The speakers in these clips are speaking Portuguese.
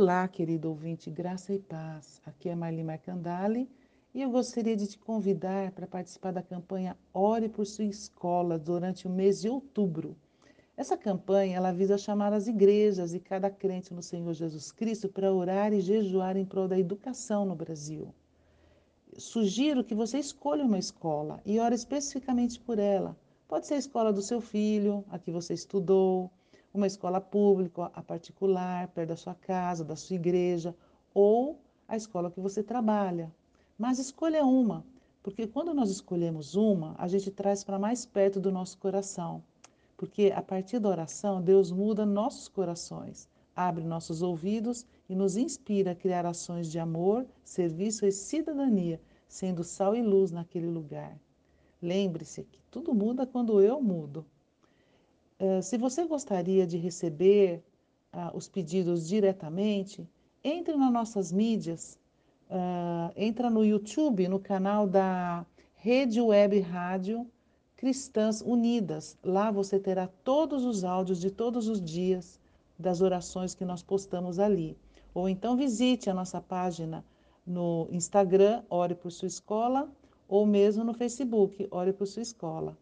Olá, querido ouvinte, graça e paz. Aqui é Marli Marcandali e eu gostaria de te convidar para participar da campanha Ore por sua escola durante o mês de outubro. Essa campanha ela visa chamar as igrejas e cada crente no Senhor Jesus Cristo para orar e jejuar em prol da educação no Brasil. Sugiro que você escolha uma escola e ore especificamente por ela. Pode ser a escola do seu filho, a que você estudou, uma escola pública, a particular, perto da sua casa, da sua igreja, ou a escola que você trabalha. Mas escolha uma, porque quando nós escolhemos uma, a gente traz para mais perto do nosso coração. Porque a partir da oração, Deus muda nossos corações, abre nossos ouvidos e nos inspira a criar ações de amor, serviço e cidadania, sendo sal e luz naquele lugar. Lembre-se que tudo muda quando eu mudo. Uh, se você gostaria de receber uh, os pedidos diretamente, entre nas nossas mídias, uh, entra no YouTube, no canal da Rede Web Rádio Cristãs Unidas. Lá você terá todos os áudios de todos os dias das orações que nós postamos ali. Ou então visite a nossa página no Instagram, Ore por Sua Escola, ou mesmo no Facebook, Ore por Sua Escola.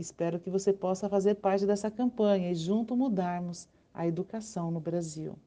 Espero que você possa fazer parte dessa campanha e junto mudarmos a educação no Brasil.